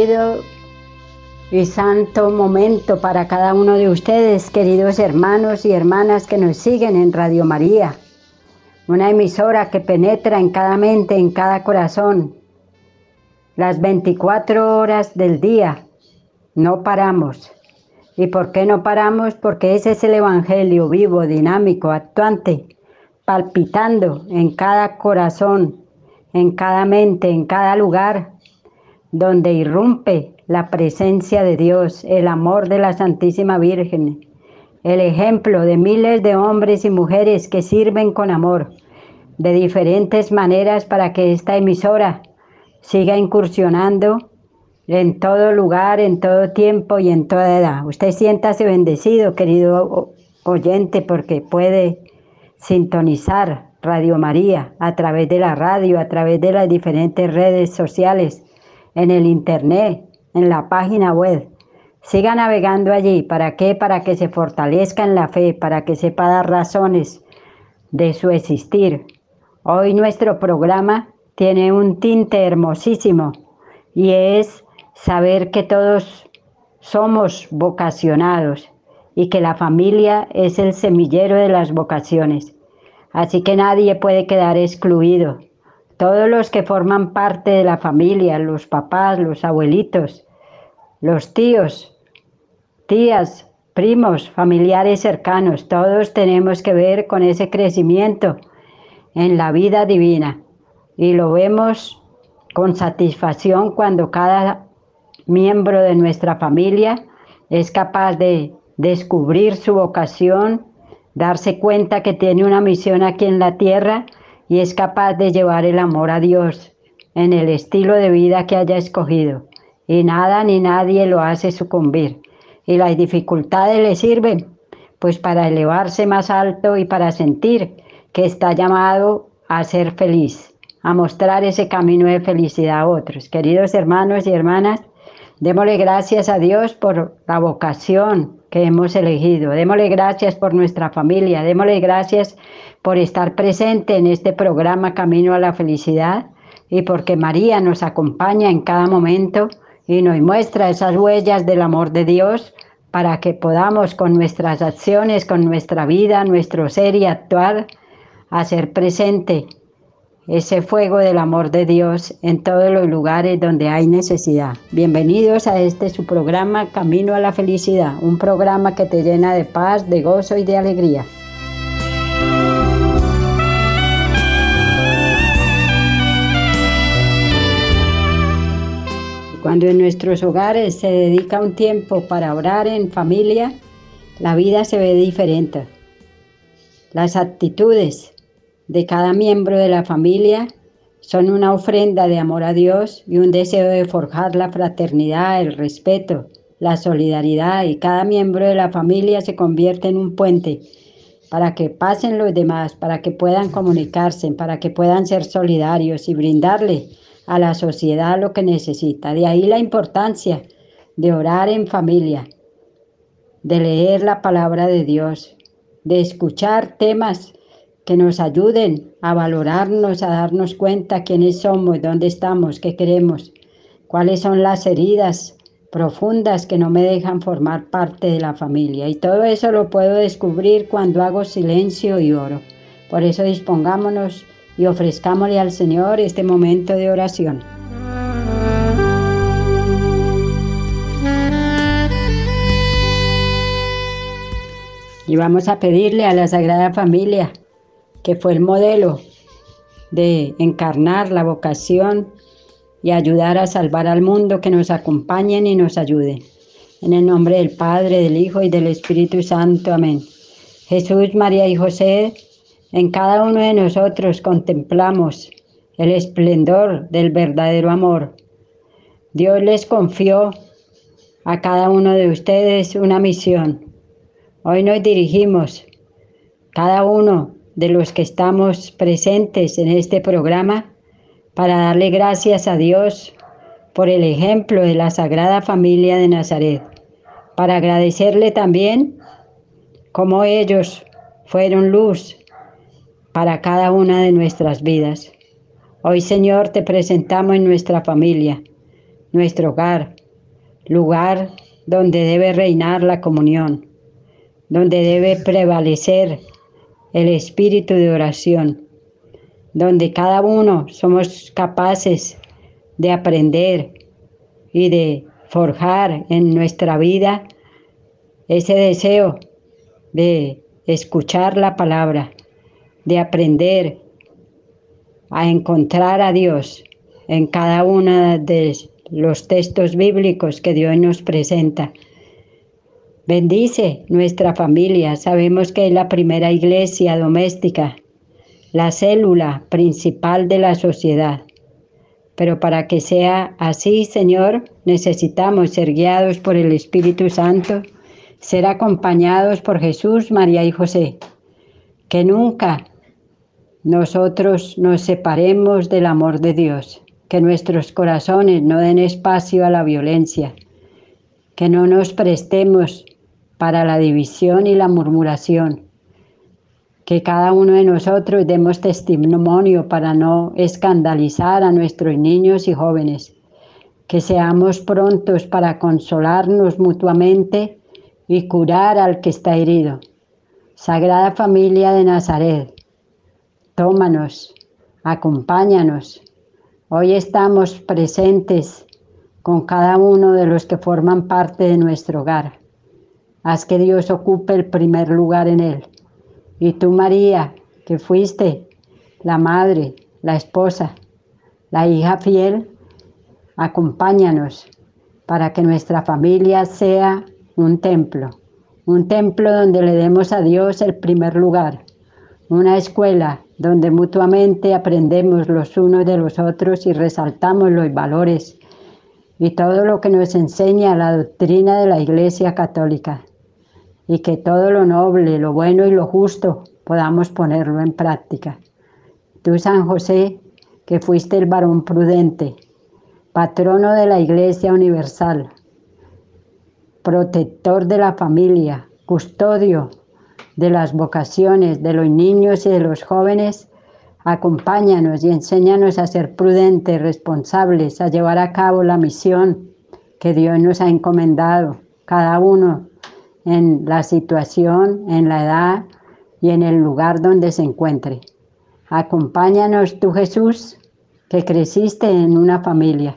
Bendecido y santo momento para cada uno de ustedes, queridos hermanos y hermanas que nos siguen en Radio María, una emisora que penetra en cada mente, en cada corazón, las 24 horas del día. No paramos. ¿Y por qué no paramos? Porque ese es el Evangelio vivo, dinámico, actuante, palpitando en cada corazón, en cada mente, en cada lugar donde irrumpe la presencia de Dios, el amor de la Santísima Virgen, el ejemplo de miles de hombres y mujeres que sirven con amor de diferentes maneras para que esta emisora siga incursionando en todo lugar, en todo tiempo y en toda edad. Usted siéntase bendecido, querido oyente, porque puede sintonizar Radio María a través de la radio, a través de las diferentes redes sociales en el internet, en la página web. Siga navegando allí. ¿Para qué? Para que se fortalezca en la fe, para que sepa dar razones de su existir. Hoy nuestro programa tiene un tinte hermosísimo y es saber que todos somos vocacionados y que la familia es el semillero de las vocaciones. Así que nadie puede quedar excluido todos los que forman parte de la familia, los papás, los abuelitos, los tíos, tías, primos, familiares cercanos, todos tenemos que ver con ese crecimiento en la vida divina. Y lo vemos con satisfacción cuando cada miembro de nuestra familia es capaz de descubrir su vocación, darse cuenta que tiene una misión aquí en la tierra y es capaz de llevar el amor a Dios en el estilo de vida que haya escogido. Y nada ni nadie lo hace sucumbir. Y las dificultades le sirven pues para elevarse más alto y para sentir que está llamado a ser feliz, a mostrar ese camino de felicidad a otros. Queridos hermanos y hermanas, démosle gracias a Dios por la vocación que hemos elegido. Démosle gracias por nuestra familia, démosle gracias por estar presente en este programa Camino a la Felicidad y porque María nos acompaña en cada momento y nos muestra esas huellas del amor de Dios para que podamos con nuestras acciones, con nuestra vida, nuestro ser y actuar, hacer presente ese fuego del amor de Dios en todos los lugares donde hay necesidad. Bienvenidos a este su programa Camino a la Felicidad, un programa que te llena de paz, de gozo y de alegría. Cuando en nuestros hogares se dedica un tiempo para orar en familia, la vida se ve diferente. Las actitudes de cada miembro de la familia son una ofrenda de amor a Dios y un deseo de forjar la fraternidad, el respeto, la solidaridad y cada miembro de la familia se convierte en un puente para que pasen los demás, para que puedan comunicarse, para que puedan ser solidarios y brindarle a la sociedad lo que necesita. De ahí la importancia de orar en familia, de leer la palabra de Dios, de escuchar temas que nos ayuden a valorarnos, a darnos cuenta quiénes somos, dónde estamos, qué queremos, cuáles son las heridas profundas que no me dejan formar parte de la familia. Y todo eso lo puedo descubrir cuando hago silencio y oro. Por eso dispongámonos y ofrezcámosle al Señor este momento de oración. Y vamos a pedirle a la Sagrada Familia, que fue el modelo de encarnar la vocación y ayudar a salvar al mundo, que nos acompañen y nos ayuden. En el nombre del Padre, del Hijo y del Espíritu Santo. Amén. Jesús, María y José, en cada uno de nosotros contemplamos el esplendor del verdadero amor. Dios les confió a cada uno de ustedes una misión. Hoy nos dirigimos, cada uno de los que estamos presentes en este programa, para darle gracias a Dios por el ejemplo de la Sagrada Familia de Nazaret, para agradecerle también como ellos fueron luz para cada una de nuestras vidas. Hoy, Señor, te presentamos en nuestra familia, nuestro hogar, lugar donde debe reinar la comunión, donde debe prevalecer el espíritu de oración, donde cada uno somos capaces de aprender y de forjar en nuestra vida ese deseo de escuchar la palabra, de aprender a encontrar a Dios en cada uno de los textos bíblicos que Dios nos presenta. Bendice nuestra familia. Sabemos que es la primera iglesia doméstica, la célula principal de la sociedad. Pero para que sea así, Señor, necesitamos ser guiados por el Espíritu Santo, ser acompañados por Jesús, María y José. Que nunca nosotros nos separemos del amor de Dios, que nuestros corazones no den espacio a la violencia, que no nos prestemos para la división y la murmuración, que cada uno de nosotros demos testimonio para no escandalizar a nuestros niños y jóvenes, que seamos prontos para consolarnos mutuamente y curar al que está herido. Sagrada Familia de Nazaret, tómanos, acompáñanos. Hoy estamos presentes con cada uno de los que forman parte de nuestro hogar. Haz que Dios ocupe el primer lugar en él. Y tú, María, que fuiste la madre, la esposa, la hija fiel, acompáñanos para que nuestra familia sea un templo, un templo donde le demos a Dios el primer lugar, una escuela donde mutuamente aprendemos los unos de los otros y resaltamos los valores y todo lo que nos enseña la doctrina de la Iglesia Católica y que todo lo noble, lo bueno y lo justo podamos ponerlo en práctica. Tú, San José, que fuiste el varón prudente, patrono de la Iglesia Universal, protector de la familia, custodio de las vocaciones de los niños y de los jóvenes, acompáñanos y enséñanos a ser prudentes, responsables, a llevar a cabo la misión que Dios nos ha encomendado, cada uno en la situación, en la edad y en el lugar donde se encuentre. Acompáñanos tú Jesús, que creciste en una familia.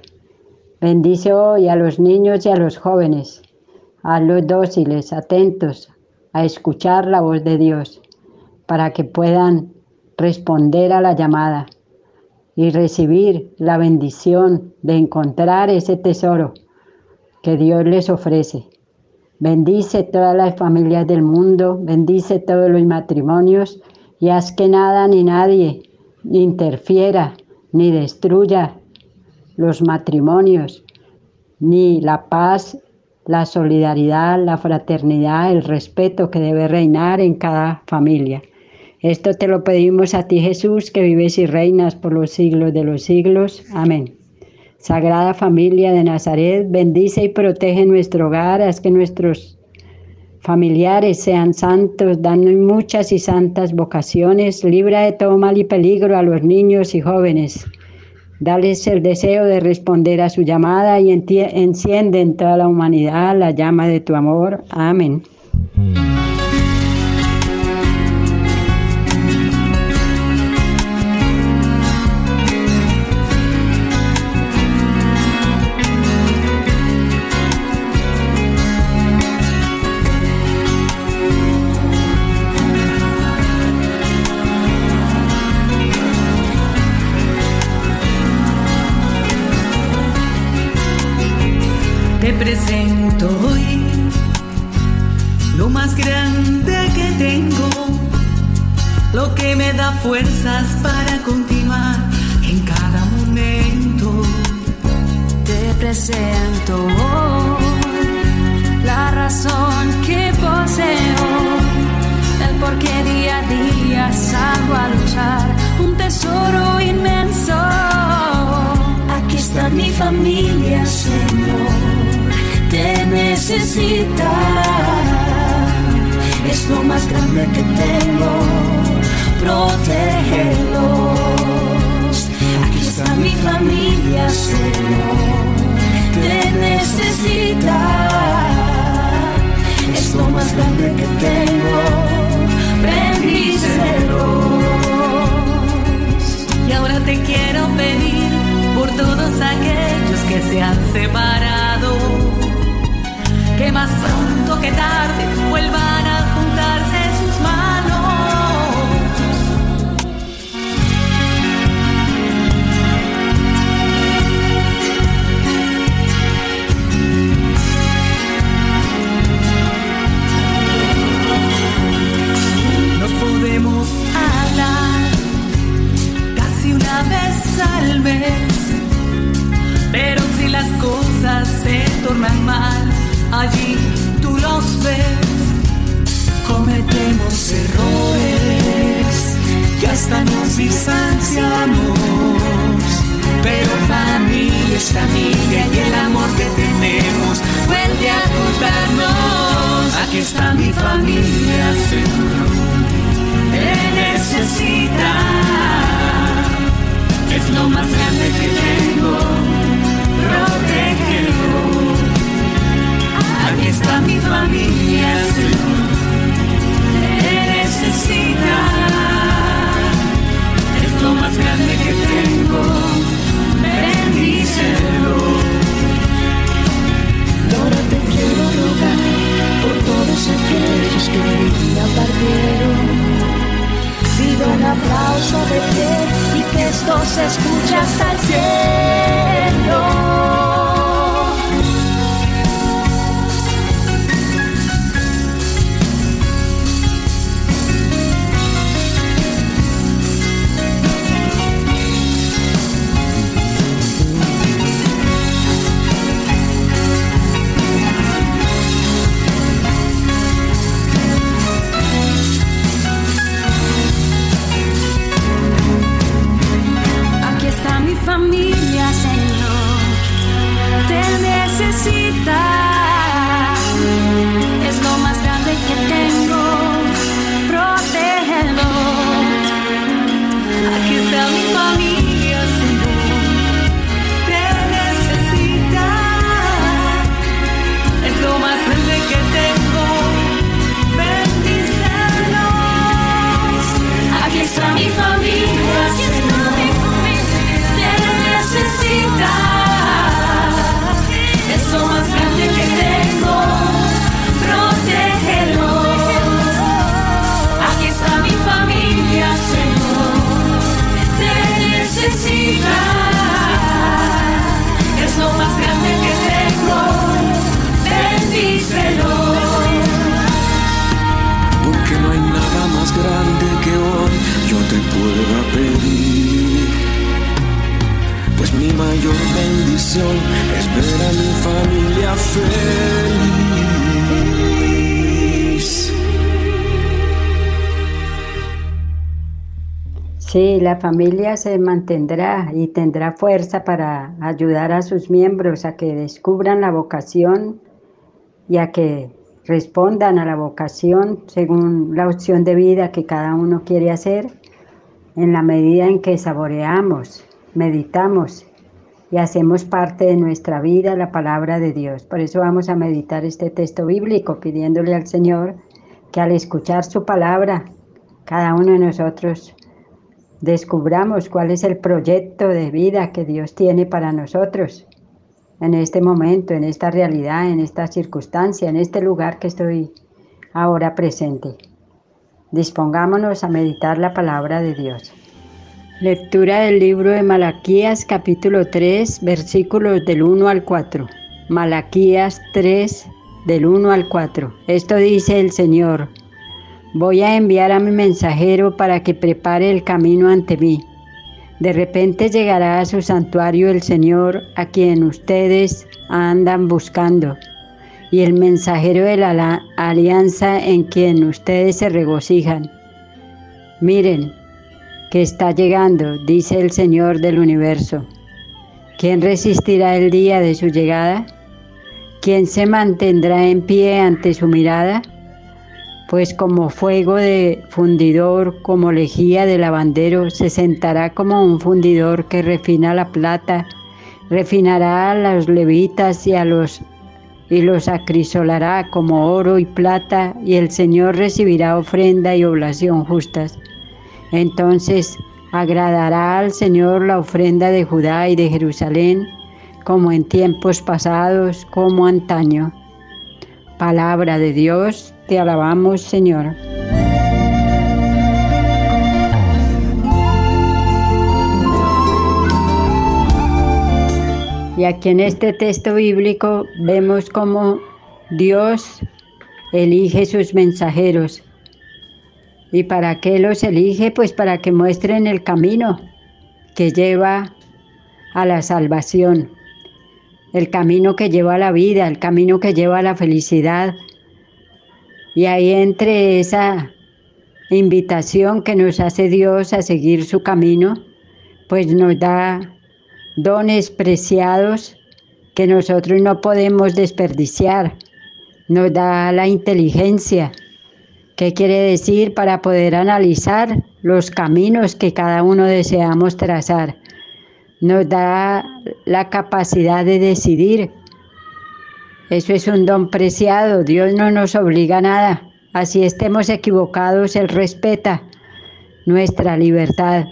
Bendice hoy a los niños y a los jóvenes, a los dóciles, atentos, a escuchar la voz de Dios para que puedan responder a la llamada y recibir la bendición de encontrar ese tesoro que Dios les ofrece. Bendice todas las familias del mundo, bendice todos los matrimonios y haz que nada ni nadie interfiera ni destruya los matrimonios, ni la paz la solidaridad, la fraternidad, el respeto que debe reinar en cada familia. Esto te lo pedimos a ti Jesús, que vives y reinas por los siglos de los siglos. Amén. Sagrada familia de Nazaret, bendice y protege nuestro hogar, haz que nuestros familiares sean santos, dando muchas y santas vocaciones, libra de todo mal y peligro a los niños y jóvenes Dales el deseo de responder a su llamada y enciende en toda la humanidad la llama de tu amor. Amén. Sí, la familia se mantendrá y tendrá fuerza para ayudar a sus miembros a que descubran la vocación y a que respondan a la vocación según la opción de vida que cada uno quiere hacer en la medida en que saboreamos, meditamos y hacemos parte de nuestra vida la palabra de Dios. Por eso vamos a meditar este texto bíblico pidiéndole al Señor que al escuchar su palabra, cada uno de nosotros descubramos cuál es el proyecto de vida que Dios tiene para nosotros en este momento, en esta realidad, en esta circunstancia, en este lugar que estoy ahora presente. Dispongámonos a meditar la palabra de Dios. Lectura del libro de Malaquías capítulo 3 versículos del 1 al 4. Malaquías 3 del 1 al 4. Esto dice el Señor. Voy a enviar a mi mensajero para que prepare el camino ante mí. De repente llegará a su santuario el Señor a quien ustedes andan buscando, y el mensajero de la alianza en quien ustedes se regocijan. Miren, que está llegando, dice el Señor del universo. ¿Quién resistirá el día de su llegada? ¿Quién se mantendrá en pie ante su mirada? Pues como fuego de fundidor, como lejía de lavandero, se sentará como un fundidor que refina la plata, refinará a los levitas y a los y los acrisolará como oro y plata, y el Señor recibirá ofrenda y oblación justas. Entonces agradará al Señor la ofrenda de Judá y de Jerusalén, como en tiempos pasados, como antaño. Palabra de Dios, te alabamos Señor. Y aquí en este texto bíblico vemos cómo Dios elige sus mensajeros. ¿Y para qué los elige? Pues para que muestren el camino que lleva a la salvación, el camino que lleva a la vida, el camino que lleva a la felicidad. Y ahí entre esa invitación que nos hace Dios a seguir su camino, pues nos da dones preciados que nosotros no podemos desperdiciar. Nos da la inteligencia. ¿Qué quiere decir? Para poder analizar los caminos que cada uno deseamos trazar. Nos da la capacidad de decidir. Eso es un don preciado. Dios no nos obliga a nada. Así estemos equivocados, Él respeta nuestra libertad.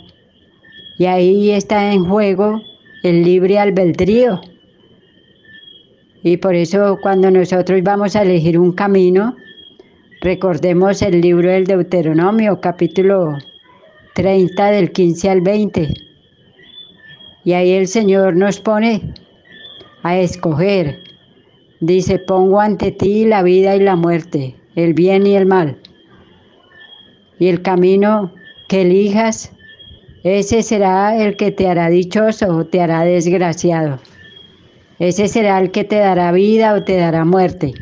Y ahí está en juego el libre albedrío. Y por eso cuando nosotros vamos a elegir un camino, recordemos el libro del Deuteronomio, capítulo 30 del 15 al 20. Y ahí el Señor nos pone a escoger. Dice, pongo ante ti la vida y la muerte, el bien y el mal. Y el camino que elijas ese será el que te hará dichoso o te hará desgraciado. Ese será el que te dará vida o te dará muerte.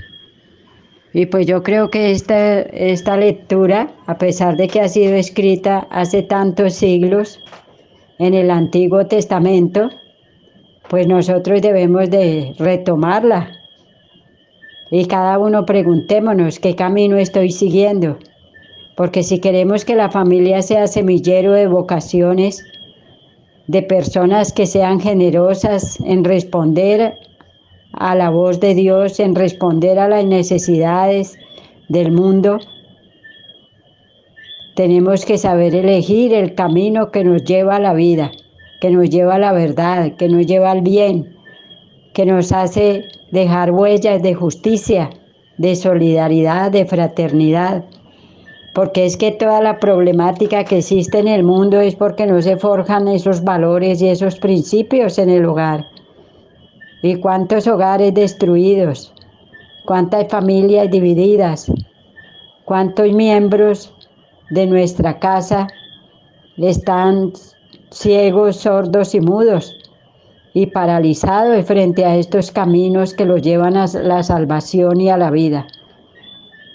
Y pues yo creo que esta, esta lectura, a pesar de que ha sido escrita hace tantos siglos en el Antiguo Testamento, pues nosotros debemos de retomarla. Y cada uno preguntémonos qué camino estoy siguiendo porque si queremos que la familia sea semillero de vocaciones, de personas que sean generosas en responder a la voz de Dios, en responder a las necesidades del mundo, tenemos que saber elegir el camino que nos lleva a la vida, que nos lleva a la verdad, que nos lleva al bien, que nos hace dejar huellas de justicia, de solidaridad, de fraternidad porque es que toda la problemática que existe en el mundo es porque no se forjan esos valores y esos principios en el hogar. ¿Y cuántos hogares destruidos? ¿Cuántas familias divididas? ¿Cuántos miembros de nuestra casa están ciegos, sordos y mudos y paralizados frente a estos caminos que los llevan a la salvación y a la vida?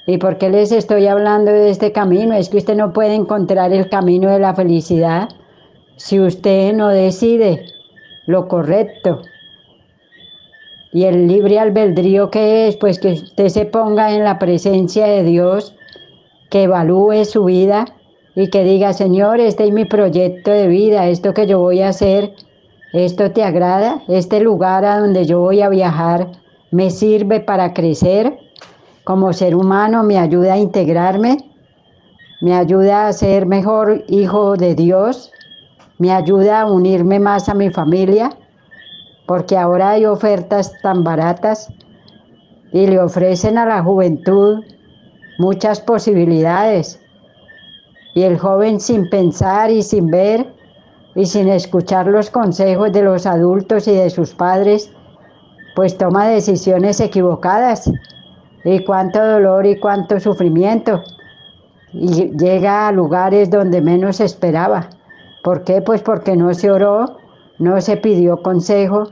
¿Y por qué les estoy hablando de este camino? Es que usted no puede encontrar el camino de la felicidad si usted no decide lo correcto. Y el libre albedrío que es, pues que usted se ponga en la presencia de Dios, que evalúe su vida y que diga, Señor, este es mi proyecto de vida, esto que yo voy a hacer, esto te agrada, este lugar a donde yo voy a viajar me sirve para crecer como ser humano, me ayuda a integrarme, me ayuda a ser mejor hijo de Dios, me ayuda a unirme más a mi familia, porque ahora hay ofertas tan baratas y le ofrecen a la juventud muchas posibilidades. Y el joven sin pensar y sin ver y sin escuchar los consejos de los adultos y de sus padres, pues toma decisiones equivocadas y cuánto dolor y cuánto sufrimiento. Y llega a lugares donde menos esperaba. ¿Por qué? Pues porque no se oró, no se pidió consejo,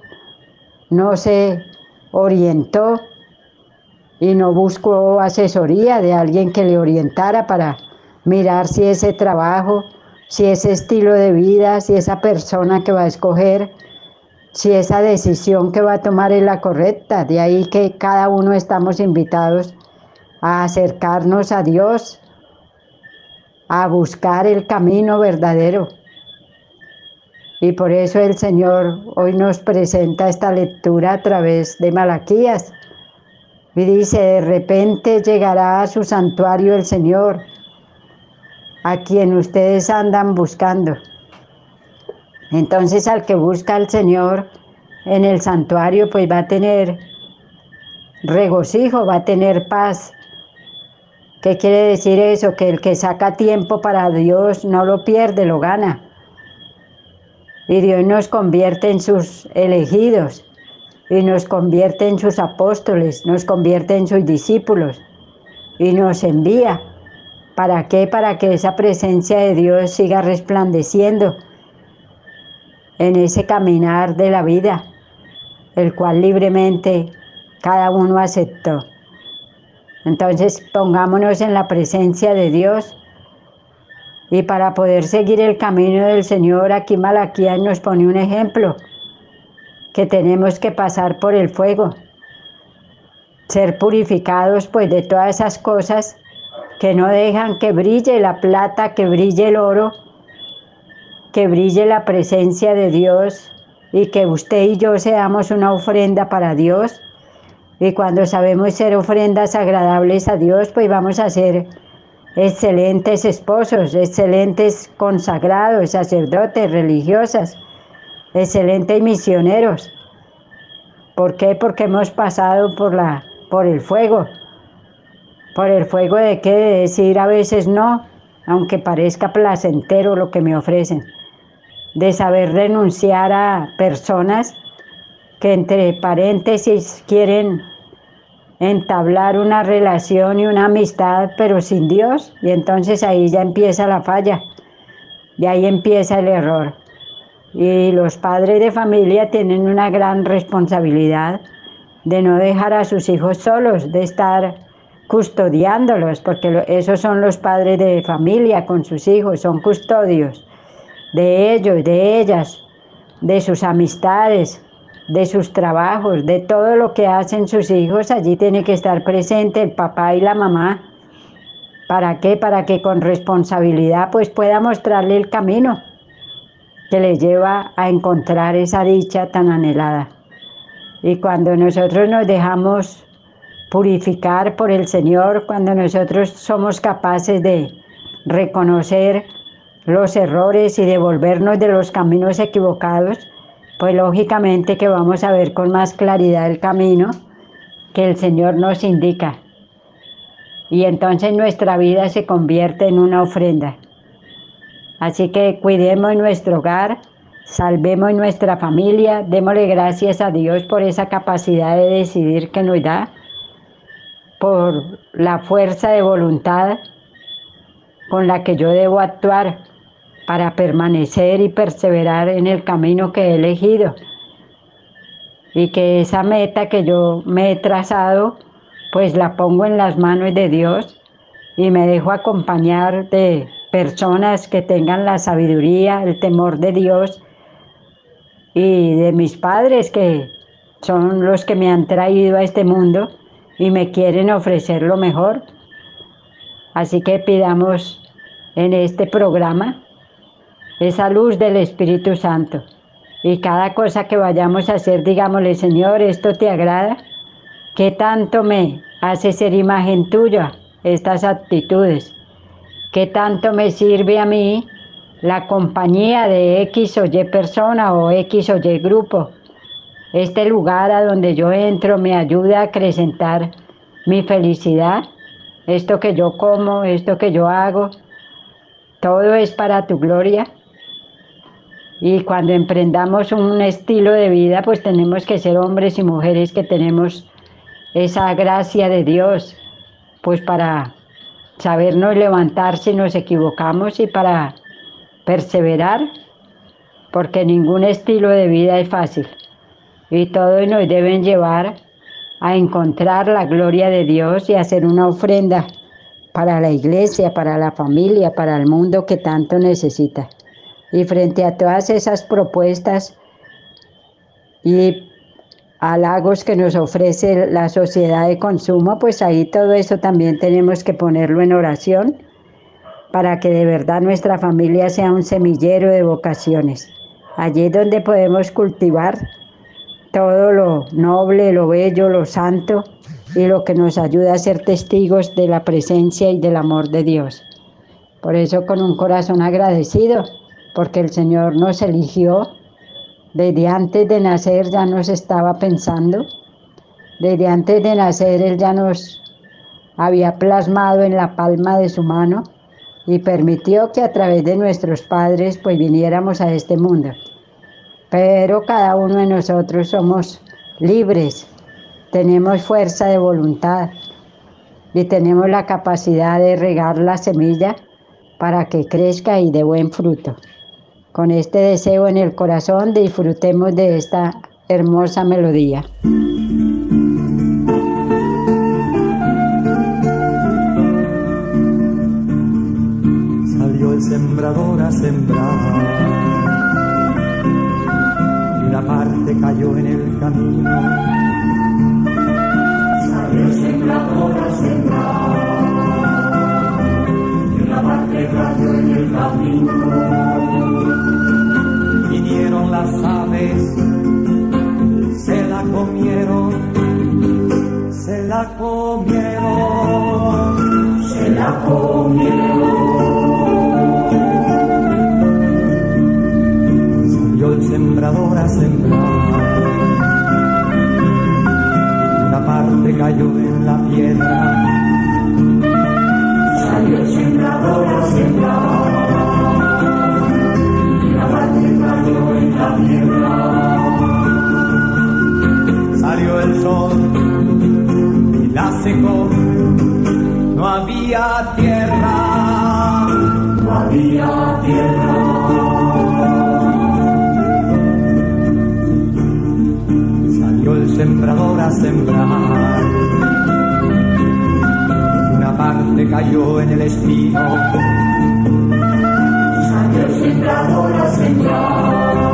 no se orientó y no buscó asesoría de alguien que le orientara para mirar si ese trabajo, si ese estilo de vida, si esa persona que va a escoger si esa decisión que va a tomar es la correcta. De ahí que cada uno estamos invitados a acercarnos a Dios, a buscar el camino verdadero. Y por eso el Señor hoy nos presenta esta lectura a través de Malaquías. Y dice, de repente llegará a su santuario el Señor, a quien ustedes andan buscando. Entonces al que busca al Señor en el santuario, pues va a tener regocijo, va a tener paz. ¿Qué quiere decir eso? Que el que saca tiempo para Dios no lo pierde, lo gana. Y Dios nos convierte en sus elegidos y nos convierte en sus apóstoles, nos convierte en sus discípulos y nos envía. ¿Para qué? Para que esa presencia de Dios siga resplandeciendo en ese caminar de la vida, el cual libremente cada uno aceptó. Entonces pongámonos en la presencia de Dios y para poder seguir el camino del Señor, aquí Malaquías nos pone un ejemplo, que tenemos que pasar por el fuego, ser purificados pues de todas esas cosas que no dejan que brille la plata, que brille el oro, que brille la presencia de Dios y que usted y yo seamos una ofrenda para Dios. Y cuando sabemos ser ofrendas agradables a Dios, pues vamos a ser excelentes esposos, excelentes consagrados, sacerdotes, religiosas, excelentes misioneros. ¿Por qué? Porque hemos pasado por, la, por el fuego. ¿Por el fuego de qué? De decir a veces no, aunque parezca placentero lo que me ofrecen de saber renunciar a personas que entre paréntesis quieren entablar una relación y una amistad, pero sin Dios, y entonces ahí ya empieza la falla, y ahí empieza el error. Y los padres de familia tienen una gran responsabilidad de no dejar a sus hijos solos, de estar custodiándolos, porque esos son los padres de familia con sus hijos, son custodios de ellos, de ellas, de sus amistades, de sus trabajos, de todo lo que hacen sus hijos, allí tiene que estar presente el papá y la mamá. ¿Para qué? Para que con responsabilidad pues pueda mostrarle el camino que le lleva a encontrar esa dicha tan anhelada. Y cuando nosotros nos dejamos purificar por el Señor, cuando nosotros somos capaces de reconocer los errores y devolvernos de los caminos equivocados, pues lógicamente que vamos a ver con más claridad el camino que el Señor nos indica. Y entonces nuestra vida se convierte en una ofrenda. Así que cuidemos nuestro hogar, salvemos nuestra familia, démosle gracias a Dios por esa capacidad de decidir que nos da, por la fuerza de voluntad con la que yo debo actuar para permanecer y perseverar en el camino que he elegido. Y que esa meta que yo me he trazado, pues la pongo en las manos de Dios y me dejo acompañar de personas que tengan la sabiduría, el temor de Dios y de mis padres que son los que me han traído a este mundo y me quieren ofrecer lo mejor. Así que pidamos en este programa esa luz del Espíritu Santo. Y cada cosa que vayamos a hacer, digámosle, Señor, ¿esto te agrada? ¿Qué tanto me hace ser imagen tuya estas actitudes? ¿Qué tanto me sirve a mí la compañía de X o Y persona o X o Y grupo? Este lugar a donde yo entro me ayuda a acrecentar mi felicidad. Esto que yo como, esto que yo hago, todo es para tu gloria. Y cuando emprendamos un estilo de vida, pues tenemos que ser hombres y mujeres que tenemos esa gracia de Dios, pues para sabernos levantar si nos equivocamos y para perseverar, porque ningún estilo de vida es fácil. Y todos nos deben llevar a encontrar la gloria de Dios y hacer una ofrenda para la iglesia, para la familia, para el mundo que tanto necesita. Y frente a todas esas propuestas y halagos que nos ofrece la sociedad de consumo, pues ahí todo eso también tenemos que ponerlo en oración para que de verdad nuestra familia sea un semillero de vocaciones Allí donde podemos cultivar todo lo noble, lo bello, lo santo y lo que nos ayuda a ser testigos de la presencia y del amor de Dios. Por eso con un corazón agradecido, porque el Señor nos eligió, desde antes de nacer ya nos estaba pensando, desde antes de nacer Él ya nos había plasmado en la palma de su mano y permitió que a través de nuestros padres pues viniéramos a este mundo. Pero cada uno de nosotros somos libres, tenemos fuerza de voluntad y tenemos la capacidad de regar la semilla para que crezca y dé buen fruto. Con este deseo en el corazón disfrutemos de esta hermosa melodía. sembrador a sembrar. Y una parte cayó en el camino. Salió el sembrador a sembrar. Y una parte cayó en el camino. Se la comieron, se la comieron. sembrador a sembrar. Una parte cayó en la piedra. Había tierra. sembrador a sembrar. Una parte cayó en el espino. Salió el sembrador a sembrar.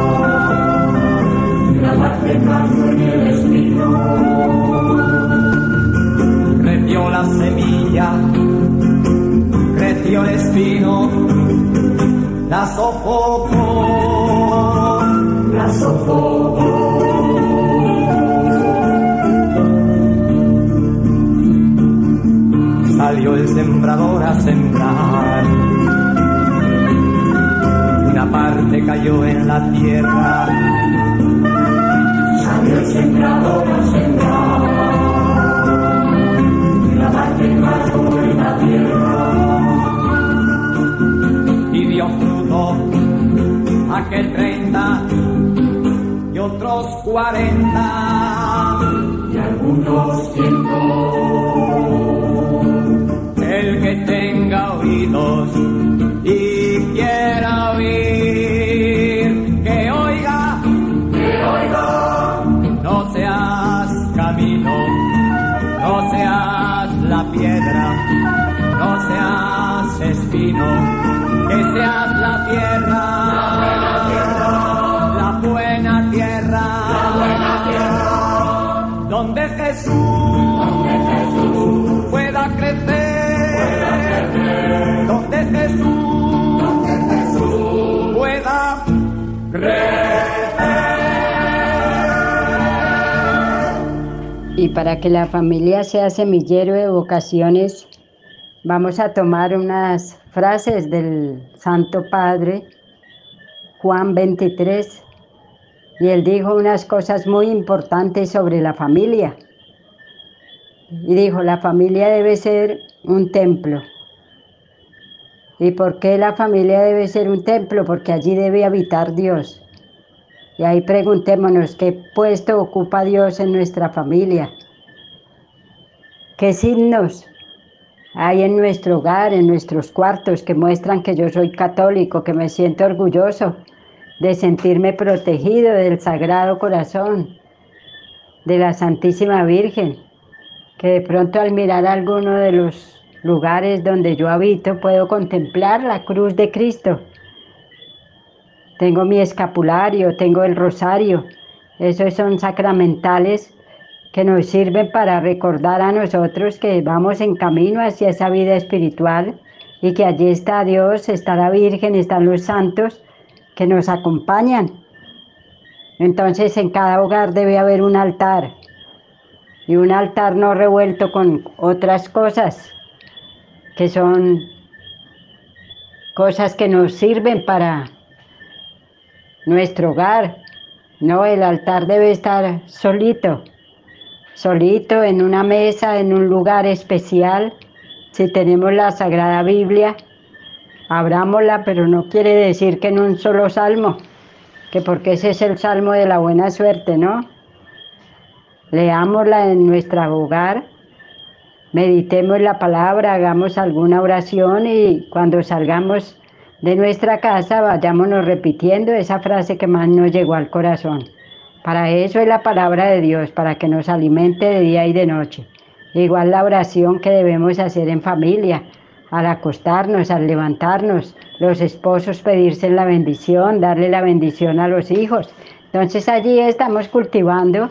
Una parte cayó en el espino. Creció la semilla, creció el espino, la sofocó, la sofocó. salió el sembrador a sembrar. Una parte cayó en la tierra. Salió el sembrador a sembrar. Una parte cayó en la tierra. Aquel treinta y otros cuarenta. Y algunos cientos el que tenga oídos y quiera oír, que oiga, que oiga, no seas camino, no seas la piedra, no seas espino, que seas la tierra, Y para que la familia sea semillero de vocaciones, vamos a tomar unas frases del Santo Padre Juan 23. Y él dijo unas cosas muy importantes sobre la familia. Y dijo, la familia debe ser un templo. ¿Y por qué la familia debe ser un templo? Porque allí debe habitar Dios. Y ahí preguntémonos qué puesto ocupa Dios en nuestra familia. ¿Qué signos hay en nuestro hogar, en nuestros cuartos, que muestran que yo soy católico, que me siento orgulloso de sentirme protegido del Sagrado Corazón, de la Santísima Virgen? Que de pronto al mirar alguno de los lugares donde yo habito, puedo contemplar la cruz de Cristo. Tengo mi escapulario, tengo el rosario. Esos son sacramentales que nos sirven para recordar a nosotros que vamos en camino hacia esa vida espiritual y que allí está Dios, está la Virgen, están los santos que nos acompañan Entonces en cada hogar debe haber un altar y un altar no revuelto con otras cosas que son cosas que nos sirven para nuestro hogar. No, el altar debe estar solito, solito en una mesa, en un lugar especial. Si tenemos la Sagrada Biblia, abrámosla, pero no quiere decir que en un solo salmo, que porque ese es el salmo de la buena suerte, ¿no? Leámosla en nuestro hogar, meditemos la palabra, hagamos alguna oración y cuando salgamos de nuestra casa vayámonos repitiendo esa frase que más nos llegó al corazón. Para eso es la palabra de Dios, para que nos alimente de día y de noche. Igual la oración que debemos hacer en familia, al acostarnos, al levantarnos, los esposos pedirse la bendición, darle la bendición a los hijos. Entonces allí estamos cultivando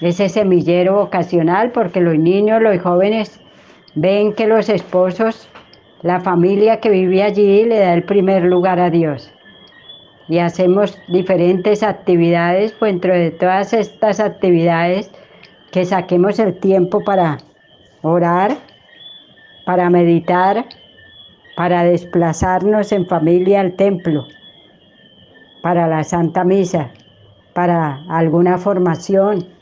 ese semillero vocacional porque los niños, los jóvenes ven que los esposos, la familia que vive allí le da el primer lugar a Dios. Y hacemos diferentes actividades, pues dentro de todas estas actividades que saquemos el tiempo para orar, para meditar, para desplazarnos en familia al templo, para la Santa Misa, para alguna formación.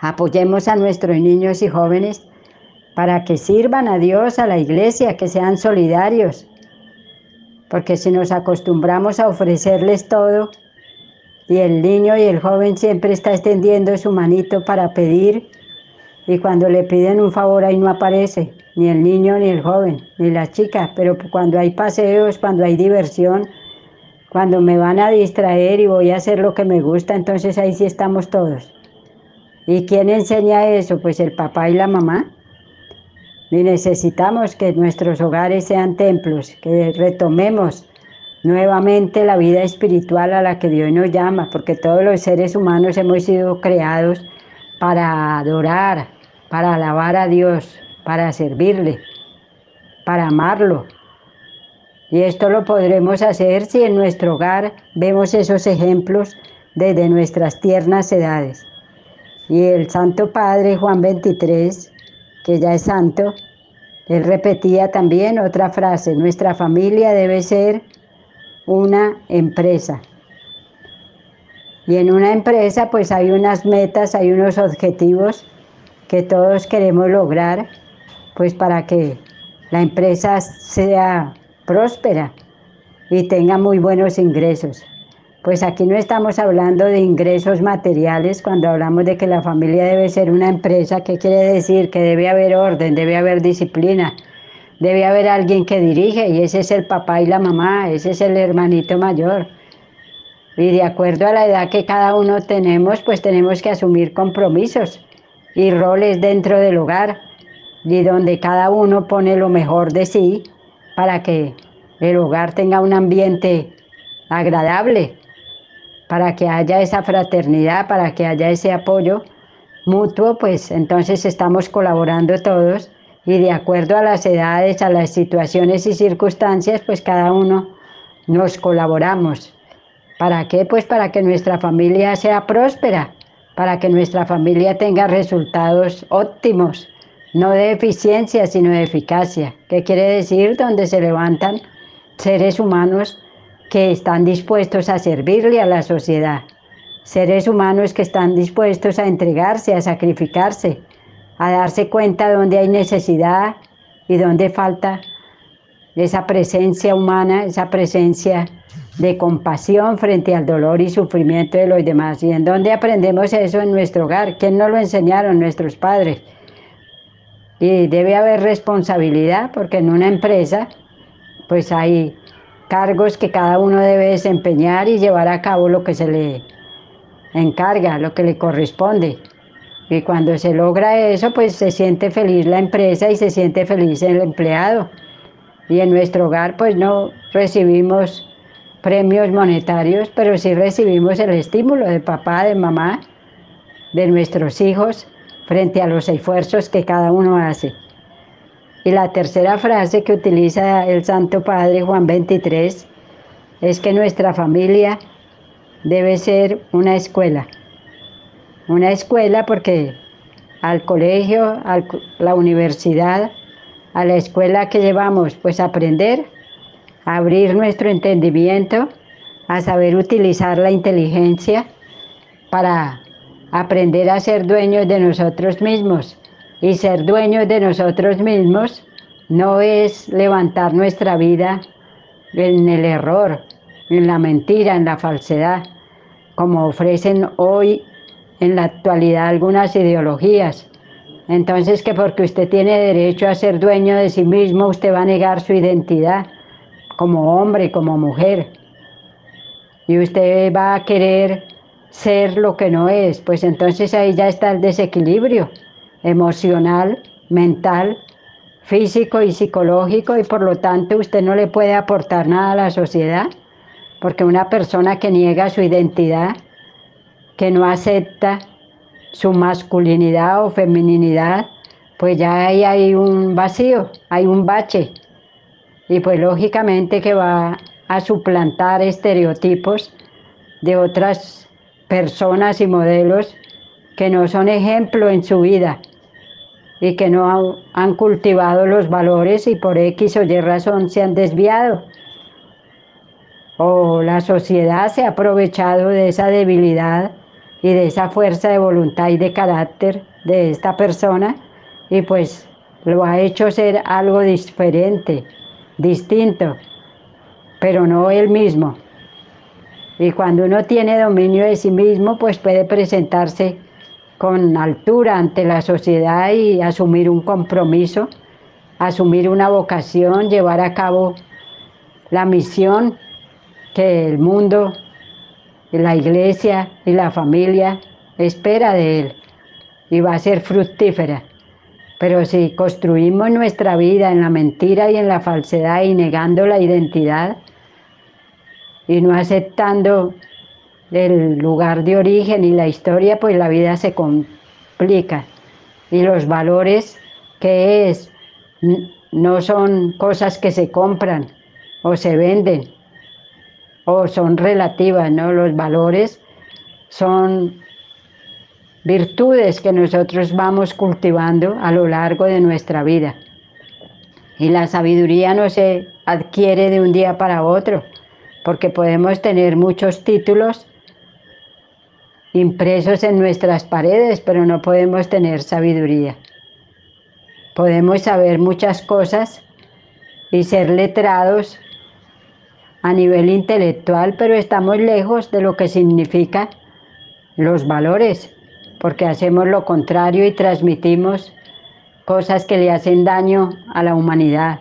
Apoyemos a nuestros niños y jóvenes para que sirvan a Dios, a la iglesia, que sean solidarios. Porque si nos acostumbramos a ofrecerles todo, y el niño y el joven siempre está extendiendo su manito para pedir, y cuando le piden un favor ahí no aparece, ni el niño, ni el joven, ni la chica, pero cuando hay paseos, cuando hay diversión, cuando me van a distraer y voy a hacer lo que me gusta, entonces ahí sí estamos todos. ¿Y quién enseña eso? Pues el papá y la mamá. Y necesitamos que nuestros hogares sean templos, que retomemos nuevamente la vida espiritual a la que Dios nos llama, porque todos los seres humanos hemos sido creados para adorar, para alabar a Dios, para servirle, para amarlo. Y esto lo podremos hacer si en nuestro hogar vemos esos ejemplos desde nuestras tiernas edades. Y el Santo Padre Juan 23, que ya es santo, él repetía también otra frase, nuestra familia debe ser una empresa. Y en una empresa pues hay unas metas, hay unos objetivos que todos queremos lograr, pues para que la empresa sea próspera y tenga muy buenos ingresos. Pues aquí no estamos hablando de ingresos materiales cuando hablamos de que la familia debe ser una empresa, ¿qué quiere decir? Que debe haber orden, debe haber disciplina, debe haber alguien que dirige y ese es el papá y la mamá, ese es el hermanito mayor. Y de acuerdo a la edad que cada uno tenemos, pues tenemos que asumir compromisos y roles dentro del hogar y donde cada uno pone lo mejor de sí para que el hogar tenga un ambiente agradable, para que haya esa fraternidad, para que haya ese apoyo mutuo, pues entonces estamos colaborando todos y de acuerdo a las edades, a las situaciones y circunstancias, pues cada uno nos colaboramos. ¿Para qué? Pues para que nuestra familia sea próspera, para que nuestra familia tenga resultados óptimos, no de eficiencia, sino de eficacia. ¿Qué quiere decir? Donde se levantan seres humanos que están dispuestos a servirle a la sociedad, seres humanos que están dispuestos a entregarse, a sacrificarse, a darse cuenta de dónde hay necesidad y dónde falta esa presencia humana, esa presencia de compasión frente al dolor y sufrimiento de los demás. ¿Y en dónde aprendemos eso en nuestro hogar? ¿Quién nos lo enseñaron? Nuestros padres. Y debe haber responsabilidad porque en una empresa pues hay cargos que cada uno debe desempeñar y llevar a cabo lo que se le encarga, lo que le corresponde. Y cuando se logra eso, pues se siente feliz la empresa y se siente feliz el empleado. Y en nuestro hogar, pues no recibimos premios monetarios, pero sí recibimos el estímulo de papá, de mamá, de nuestros hijos, frente a los esfuerzos que cada uno hace. Y la tercera frase que utiliza el Santo Padre Juan 23 es que nuestra familia debe ser una escuela. Una escuela porque al colegio, a la universidad, a la escuela que llevamos, pues aprender, abrir nuestro entendimiento, a saber utilizar la inteligencia para aprender a ser dueños de nosotros mismos. Y ser dueños de nosotros mismos no es levantar nuestra vida en el error, en la mentira, en la falsedad, como ofrecen hoy en la actualidad algunas ideologías. Entonces que porque usted tiene derecho a ser dueño de sí mismo, usted va a negar su identidad como hombre, como mujer. Y usted va a querer ser lo que no es, pues entonces ahí ya está el desequilibrio emocional, mental, físico y psicológico y por lo tanto usted no le puede aportar nada a la sociedad, porque una persona que niega su identidad, que no acepta su masculinidad o feminidad, pues ya ahí hay un vacío, hay un bache. Y pues lógicamente que va a suplantar estereotipos de otras personas y modelos que no son ejemplo en su vida y que no han cultivado los valores y por X o Y razón se han desviado. O la sociedad se ha aprovechado de esa debilidad y de esa fuerza de voluntad y de carácter de esta persona y pues lo ha hecho ser algo diferente, distinto, pero no él mismo. Y cuando uno tiene dominio de sí mismo, pues puede presentarse con altura ante la sociedad y asumir un compromiso, asumir una vocación, llevar a cabo la misión que el mundo la iglesia y la familia espera de Él y va a ser fructífera. Pero si construimos nuestra vida en la mentira y en la falsedad y negando la identidad y no aceptando el lugar de origen y la historia, pues la vida se complica. Y los valores que es no son cosas que se compran o se venden, o son relativas, ¿no? Los valores son virtudes que nosotros vamos cultivando a lo largo de nuestra vida. Y la sabiduría no se adquiere de un día para otro, porque podemos tener muchos títulos impresos en nuestras paredes, pero no podemos tener sabiduría. Podemos saber muchas cosas y ser letrados a nivel intelectual, pero estamos lejos de lo que significa los valores, porque hacemos lo contrario y transmitimos cosas que le hacen daño a la humanidad.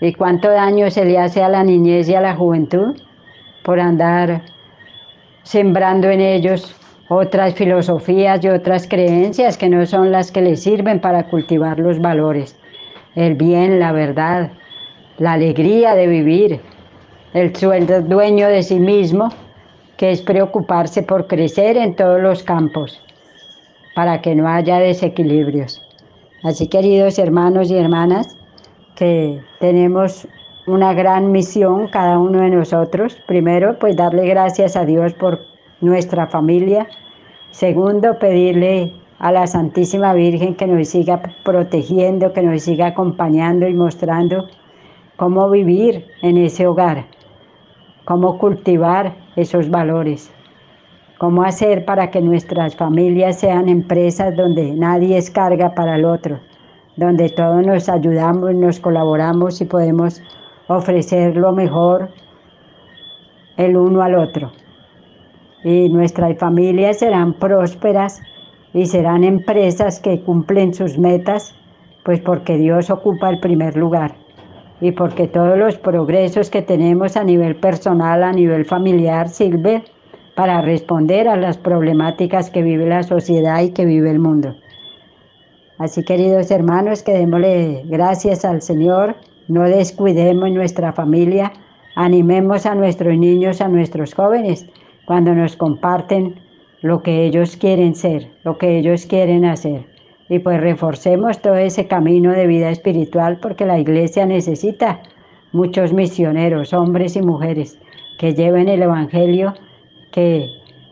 ¿Y cuánto daño se le hace a la niñez y a la juventud por andar sembrando en ellos otras filosofías y otras creencias que no son las que les sirven para cultivar los valores, el bien, la verdad, la alegría de vivir, el sueldo dueño de sí mismo, que es preocuparse por crecer en todos los campos, para que no haya desequilibrios. Así, queridos hermanos y hermanas, que tenemos una gran misión cada uno de nosotros. Primero, pues darle gracias a Dios por nuestra familia. Segundo, pedirle a la Santísima Virgen que nos siga protegiendo, que nos siga acompañando y mostrando cómo vivir en ese hogar cómo cultivar esos valores, cómo hacer para que nuestras familias sean empresas donde nadie es carga para el otro, donde todos nos ayudamos, nos colaboramos y podemos ofrecer lo mejor el uno al otro. Y nuestras familias serán prósperas y serán empresas que cumplen sus metas, pues porque Dios ocupa el primer lugar y porque todos los progresos que tenemos a nivel personal, a nivel familiar, sirven para responder a las problemáticas que vive la sociedad y que vive el mundo. Así, queridos hermanos, que démosle gracias al Señor, no descuidemos nuestra familia, animemos a nuestros niños, a nuestros jóvenes, cuando nos comparten lo que ellos quieren ser, lo que ellos quieren hacer. Y pues reforcemos todo ese camino de vida espiritual porque la iglesia necesita muchos misioneros, hombres y mujeres, que lleven el Evangelio que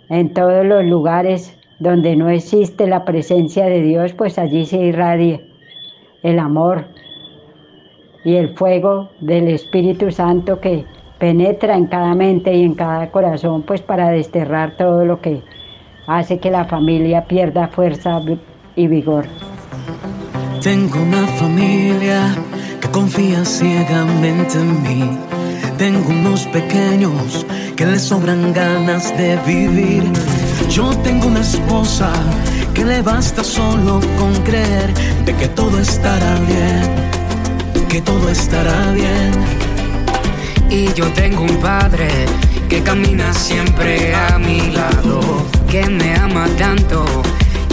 en todos los lugares donde no existe la presencia de Dios, pues allí se irradie el amor y el fuego del Espíritu Santo que penetra en cada mente y en cada corazón, pues para desterrar todo lo que hace que la familia pierda fuerza y vigor. Tengo una familia que confía ciegamente en mí. Tengo unos pequeños que les sobran ganas de vivir. Yo tengo una esposa que le basta solo con creer de que todo estará bien, que todo estará bien. Y yo tengo un padre que camina siempre a mi lado, que me ama tanto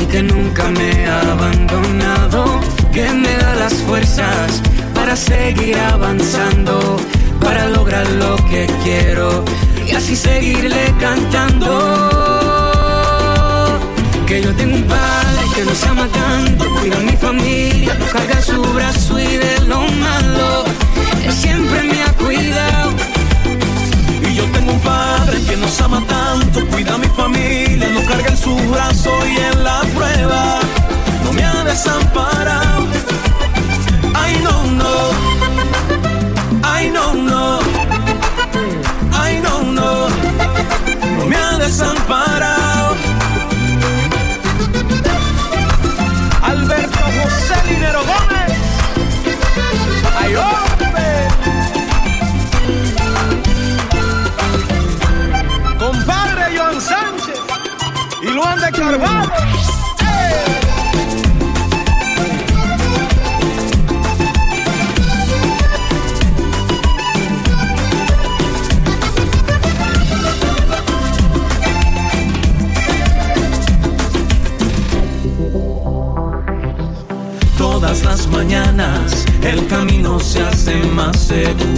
y que nunca me ha abandonado, que me da las fuerzas para seguir avanzando, para lograr lo que quiero y así seguirle cantando. Que yo tengo un padre que nos ama tanto, cuida a mi familia, carga su brazo y de lo malo, siempre me ha cuidado. Y yo tengo un padre que nos ama tanto, cuida a mi familia, nos carga en su brazo y en la prueba no me ha desamparado. Ay, no, no. Ay, no, no. Ay, no, no. No me ha desamparado. Todas las mañanas el camino se hace más seguro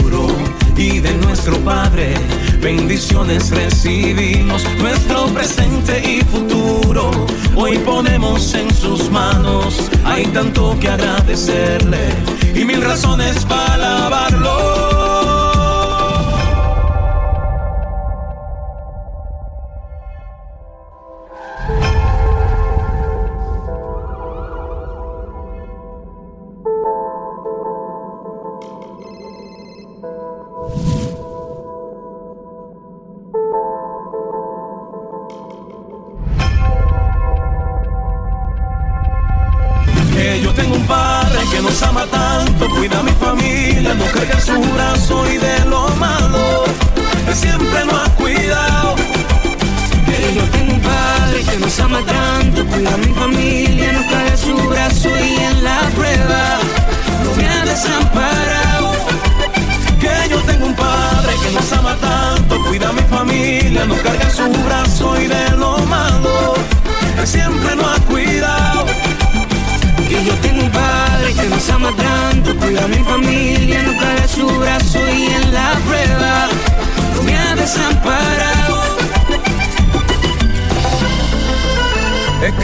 nuestro Padre bendiciones recibimos, nuestro presente y futuro. Hoy ponemos en sus manos, hay tanto que agradecerle y mil razones para alabarlo.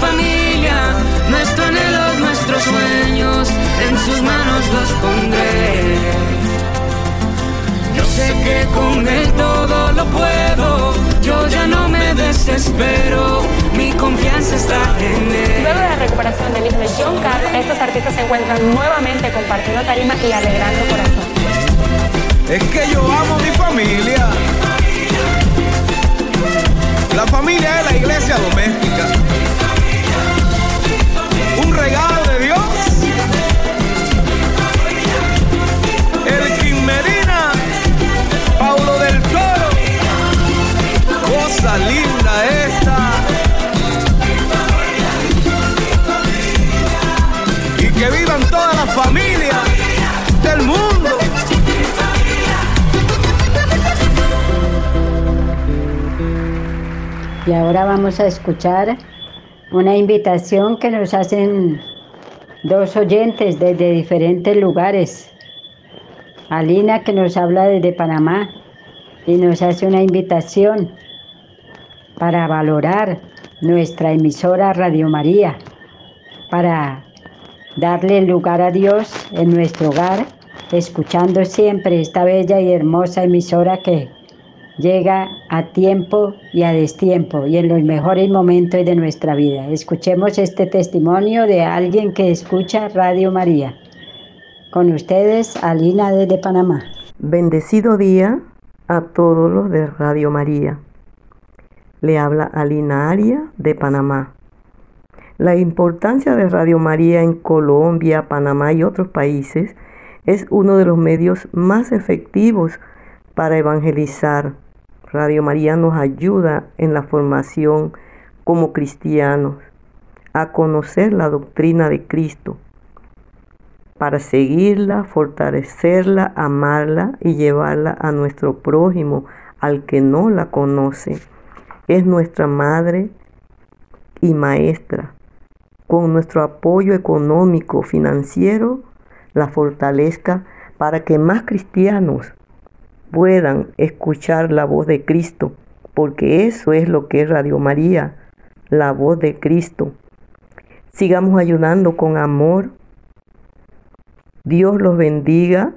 familia, nuestro anhelo, nuestros sueños, en sus manos los pondré. Yo sé que con él todo lo puedo, yo ya no me desespero, mi confianza está en él. Luego de la recuperación del hijo de John Carr, estos artistas se encuentran nuevamente compartiendo tarima y alegrando corazón. Es que yo amo mi familia. La familia es la iglesia doméstica. Familias del mundo. Y ahora vamos a escuchar una invitación que nos hacen dos oyentes desde diferentes lugares. Alina que nos habla desde Panamá y nos hace una invitación para valorar nuestra emisora Radio María, para darle lugar a Dios en nuestro hogar, escuchando siempre esta bella y hermosa emisora que llega a tiempo y a destiempo y en los mejores momentos de nuestra vida. Escuchemos este testimonio de alguien que escucha Radio María. Con ustedes, Alina desde Panamá. Bendecido día a todos los de Radio María. Le habla Alina Aria de Panamá. La importancia de Radio María en Colombia, Panamá y otros países es uno de los medios más efectivos para evangelizar. Radio María nos ayuda en la formación como cristianos a conocer la doctrina de Cristo, para seguirla, fortalecerla, amarla y llevarla a nuestro prójimo, al que no la conoce. Es nuestra madre y maestra con nuestro apoyo económico, financiero, la fortalezca para que más cristianos puedan escuchar la voz de Cristo, porque eso es lo que es Radio María, la voz de Cristo. Sigamos ayudando con amor. Dios los bendiga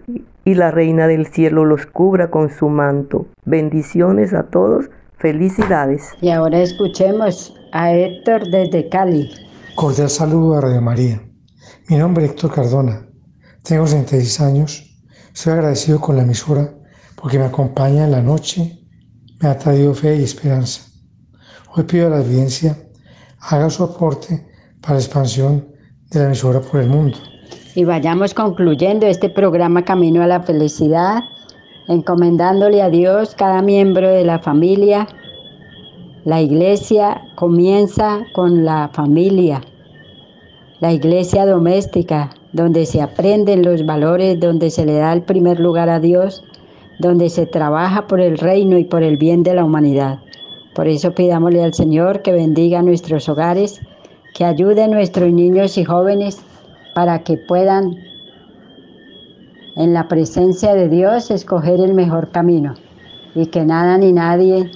y la Reina del Cielo los cubra con su manto. Bendiciones a todos. Felicidades. Y ahora escuchemos a Héctor desde Cali. Cordial saludo a Radio María. Mi nombre es Héctor Cardona. Tengo 66 años. Soy agradecido con la emisora porque me acompaña en la noche, me ha traído fe y esperanza. Hoy pido a la audiencia haga su aporte para la expansión de la emisora por el mundo. Y vayamos concluyendo este programa Camino a la Felicidad, encomendándole a Dios cada miembro de la familia la iglesia comienza con la familia, la iglesia doméstica, donde se aprenden los valores, donde se le da el primer lugar a Dios, donde se trabaja por el reino y por el bien de la humanidad. Por eso pidámosle al Señor que bendiga nuestros hogares, que ayude a nuestros niños y jóvenes para que puedan en la presencia de Dios escoger el mejor camino y que nada ni nadie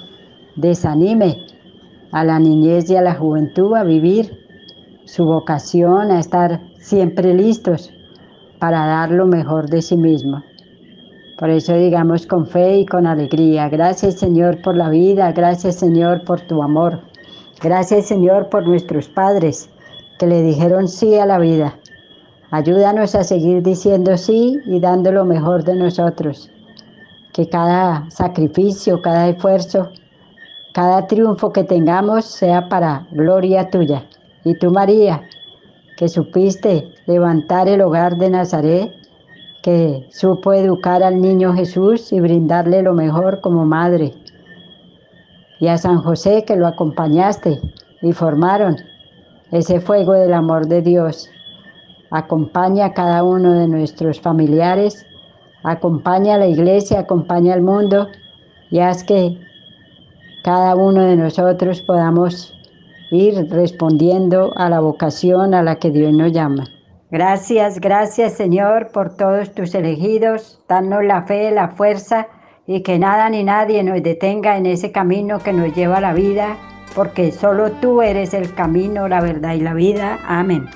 desanime a la niñez y a la juventud a vivir su vocación, a estar siempre listos para dar lo mejor de sí mismo. Por eso digamos con fe y con alegría, gracias Señor por la vida, gracias Señor por tu amor, gracias Señor por nuestros padres que le dijeron sí a la vida. Ayúdanos a seguir diciendo sí y dando lo mejor de nosotros. Que cada sacrificio, cada esfuerzo cada triunfo que tengamos sea para gloria tuya. Y tú, María, que supiste levantar el hogar de Nazaret, que supo educar al niño Jesús y brindarle lo mejor como madre. Y a San José, que lo acompañaste y formaron ese fuego del amor de Dios. Acompaña a cada uno de nuestros familiares, acompaña a la iglesia, acompaña al mundo y haz que cada uno de nosotros podamos ir respondiendo a la vocación a la que Dios nos llama. Gracias, gracias Señor por todos tus elegidos. Danos la fe, la fuerza y que nada ni nadie nos detenga en ese camino que nos lleva a la vida, porque solo tú eres el camino, la verdad y la vida. Amén.